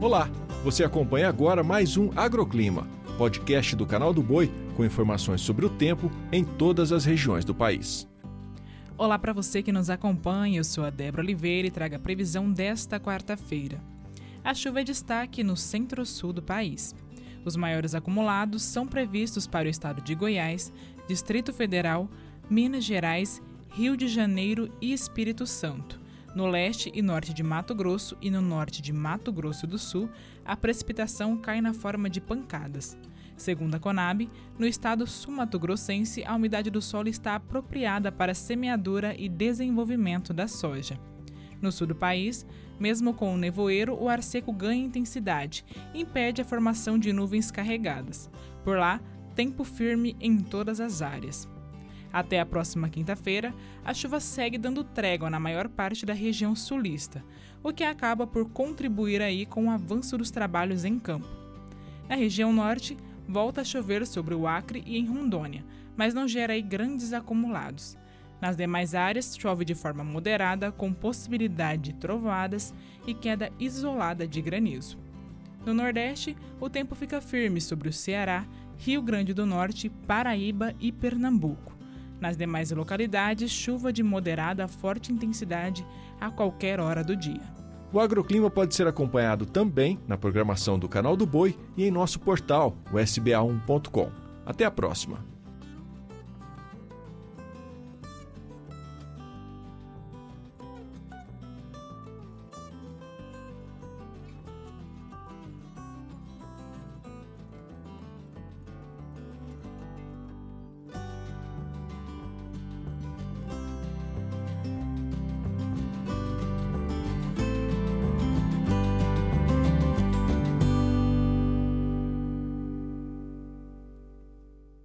Olá, você acompanha agora mais um Agroclima, podcast do canal do Boi com informações sobre o tempo em todas as regiões do país. Olá para você que nos acompanha, eu sou a Débora Oliveira e trago a previsão desta quarta-feira. A chuva é destaque no centro-sul do país. Os maiores acumulados são previstos para o estado de Goiás, Distrito Federal, Minas Gerais, Rio de Janeiro e Espírito Santo. No leste e norte de Mato Grosso e no norte de Mato Grosso do Sul, a precipitação cai na forma de pancadas. Segundo a Conab, no estado sul-mato-grossense, a umidade do solo está apropriada para semeadura e desenvolvimento da soja. No sul do país, mesmo com o nevoeiro, o ar seco ganha intensidade e impede a formação de nuvens carregadas. Por lá, tempo firme em todas as áreas. Até a próxima quinta-feira, a chuva segue dando trégua na maior parte da região sulista, o que acaba por contribuir aí com o avanço dos trabalhos em campo. Na região norte, volta a chover sobre o Acre e em Rondônia, mas não gera aí grandes acumulados. Nas demais áreas, chove de forma moderada, com possibilidade de trovoadas e queda isolada de granizo. No Nordeste, o tempo fica firme sobre o Ceará, Rio Grande do Norte, Paraíba e Pernambuco. Nas demais localidades, chuva de moderada a forte intensidade a qualquer hora do dia. O agroclima pode ser acompanhado também na programação do Canal do Boi e em nosso portal, o sba1.com. Até a próxima!